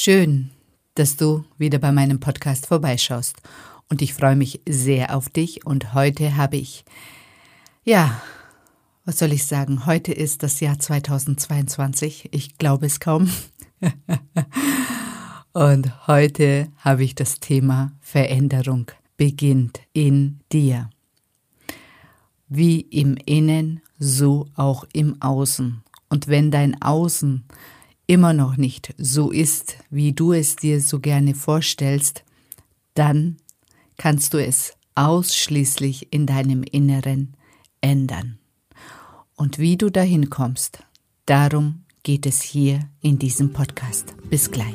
Schön, dass du wieder bei meinem Podcast vorbeischaust. Und ich freue mich sehr auf dich. Und heute habe ich, ja, was soll ich sagen? Heute ist das Jahr 2022. Ich glaube es kaum. Und heute habe ich das Thema Veränderung beginnt in dir. Wie im Innen, so auch im Außen. Und wenn dein Außen immer noch nicht so ist, wie du es dir so gerne vorstellst, dann kannst du es ausschließlich in deinem Inneren ändern. Und wie du dahin kommst, darum geht es hier in diesem Podcast. Bis gleich.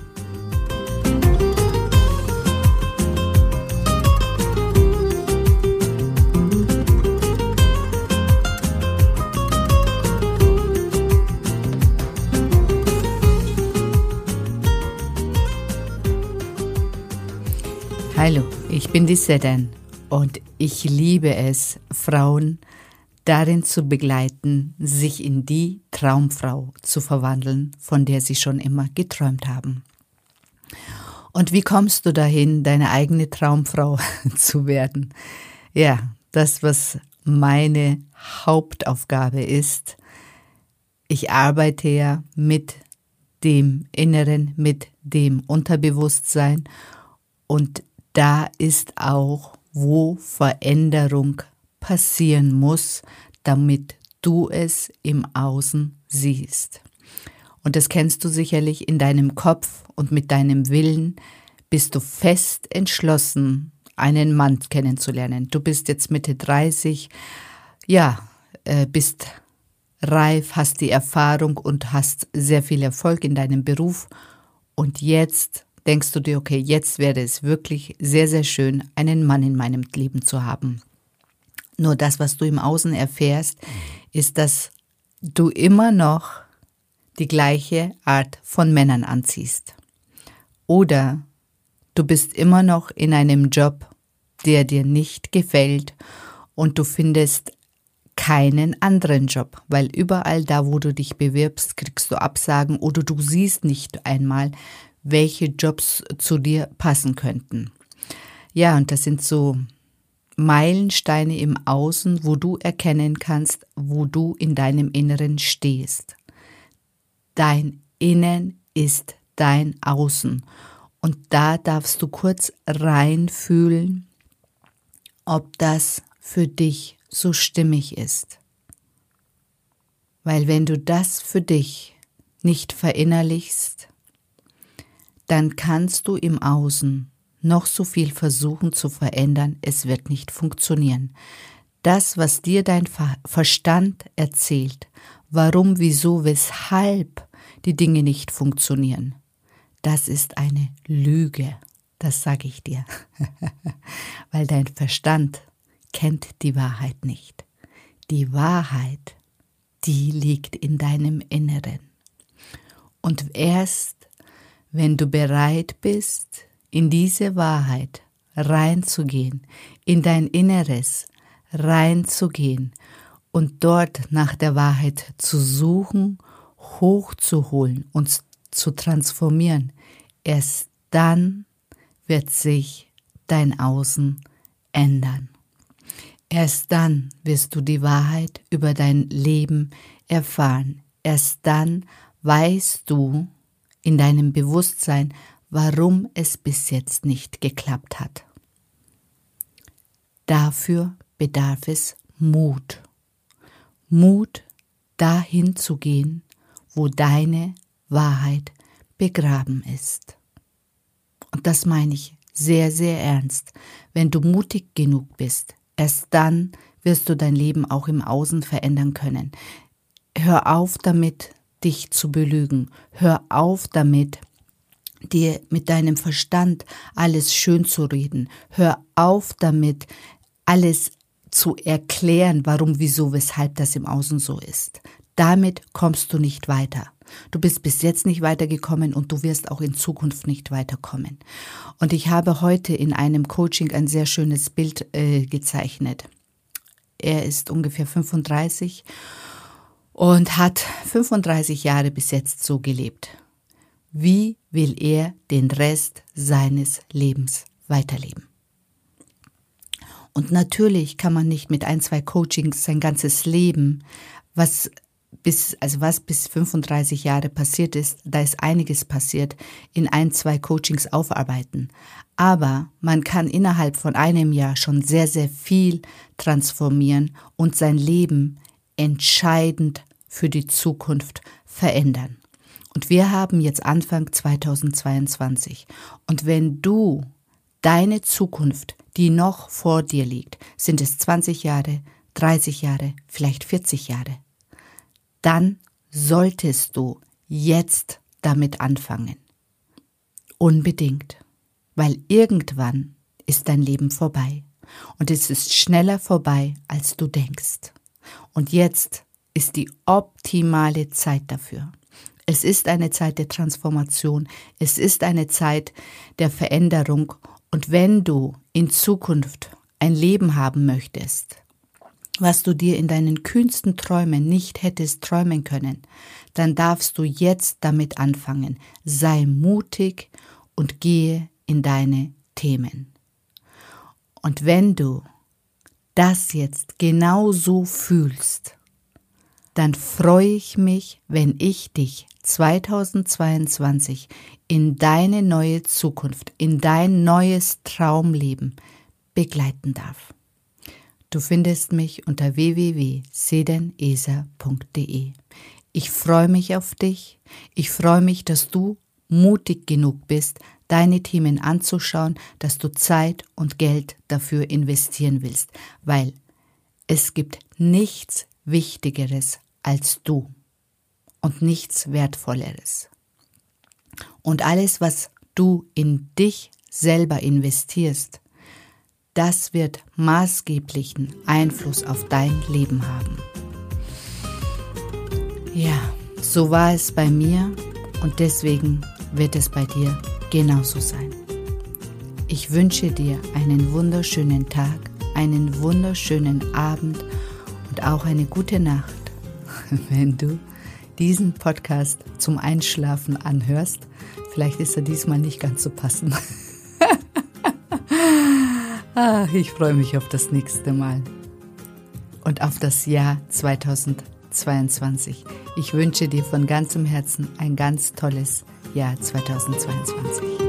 Bin die Sedan und ich liebe es, Frauen darin zu begleiten, sich in die Traumfrau zu verwandeln, von der sie schon immer geträumt haben. Und wie kommst du dahin, deine eigene Traumfrau zu werden? Ja, das, was meine Hauptaufgabe ist, ich arbeite ja mit dem Inneren, mit dem Unterbewusstsein und da ist auch, wo Veränderung passieren muss, damit du es im Außen siehst. Und das kennst du sicherlich in deinem Kopf und mit deinem Willen bist du fest entschlossen, einen Mann kennenzulernen. Du bist jetzt Mitte 30, ja, äh, bist reif, hast die Erfahrung und hast sehr viel Erfolg in deinem Beruf und jetzt denkst du dir, okay, jetzt wäre es wirklich sehr, sehr schön, einen Mann in meinem Leben zu haben. Nur das, was du im Außen erfährst, ist, dass du immer noch die gleiche Art von Männern anziehst. Oder du bist immer noch in einem Job, der dir nicht gefällt und du findest keinen anderen Job, weil überall da, wo du dich bewirbst, kriegst du Absagen oder du siehst nicht einmal, welche Jobs zu dir passen könnten. Ja, und das sind so Meilensteine im Außen, wo du erkennen kannst, wo du in deinem Inneren stehst. Dein Innen ist dein Außen. Und da darfst du kurz reinfühlen, ob das für dich so stimmig ist. Weil wenn du das für dich nicht verinnerlichst, dann kannst du im Außen noch so viel versuchen zu verändern, es wird nicht funktionieren. Das, was dir dein Verstand erzählt, warum, wieso, weshalb die Dinge nicht funktionieren, das ist eine Lüge, das sage ich dir, weil dein Verstand kennt die Wahrheit nicht. Die Wahrheit, die liegt in deinem Inneren. Und erst wenn du bereit bist, in diese Wahrheit reinzugehen, in dein Inneres reinzugehen und dort nach der Wahrheit zu suchen, hochzuholen, uns zu transformieren, erst dann wird sich dein Außen ändern. Erst dann wirst du die Wahrheit über dein Leben erfahren. Erst dann weißt du in deinem Bewusstsein, warum es bis jetzt nicht geklappt hat. Dafür bedarf es Mut. Mut, dahin zu gehen, wo deine Wahrheit begraben ist. Und das meine ich sehr, sehr ernst. Wenn du mutig genug bist, erst dann wirst du dein Leben auch im Außen verändern können. Hör auf damit, dich zu belügen. Hör auf damit, dir mit deinem Verstand alles schön zu reden. Hör auf damit, alles zu erklären, warum, wieso, weshalb das im Außen so ist. Damit kommst du nicht weiter. Du bist bis jetzt nicht weitergekommen und du wirst auch in Zukunft nicht weiterkommen. Und ich habe heute in einem Coaching ein sehr schönes Bild äh, gezeichnet. Er ist ungefähr 35 und hat 35 Jahre bis jetzt so gelebt. Wie will er den Rest seines Lebens weiterleben? Und natürlich kann man nicht mit ein, zwei Coachings sein ganzes Leben, was bis, also was bis 35 Jahre passiert ist, da ist einiges passiert, in ein, zwei Coachings aufarbeiten. Aber man kann innerhalb von einem Jahr schon sehr, sehr viel transformieren und sein Leben entscheidend für die Zukunft verändern. Und wir haben jetzt Anfang 2022. Und wenn du deine Zukunft, die noch vor dir liegt, sind es 20 Jahre, 30 Jahre, vielleicht 40 Jahre, dann solltest du jetzt damit anfangen. Unbedingt, weil irgendwann ist dein Leben vorbei und es ist schneller vorbei, als du denkst. Und jetzt ist die optimale Zeit dafür. Es ist eine Zeit der Transformation, es ist eine Zeit der Veränderung und wenn du in Zukunft ein Leben haben möchtest, was du dir in deinen kühnsten Träumen nicht hättest träumen können, dann darfst du jetzt damit anfangen. Sei mutig und gehe in deine Themen. Und wenn du das jetzt genauso fühlst, dann freue ich mich, wenn ich dich 2022 in deine neue Zukunft, in dein neues Traumleben begleiten darf. Du findest mich unter www.sedenesa.de. Ich freue mich auf dich. Ich freue mich, dass du mutig genug bist, deine Themen anzuschauen, dass du Zeit und Geld dafür investieren willst, weil es gibt nichts Wichtigeres als du und nichts Wertvolleres. Und alles, was du in dich selber investierst, das wird maßgeblichen Einfluss auf dein Leben haben. Ja, so war es bei mir und deswegen wird es bei dir genauso sein. Ich wünsche dir einen wunderschönen Tag, einen wunderschönen Abend und auch eine gute Nacht, wenn du diesen Podcast zum Einschlafen anhörst. Vielleicht ist er diesmal nicht ganz so passend. Ich freue mich auf das nächste Mal und auf das Jahr 2022. Ich wünsche dir von ganzem Herzen ein ganz tolles Jahr 2022.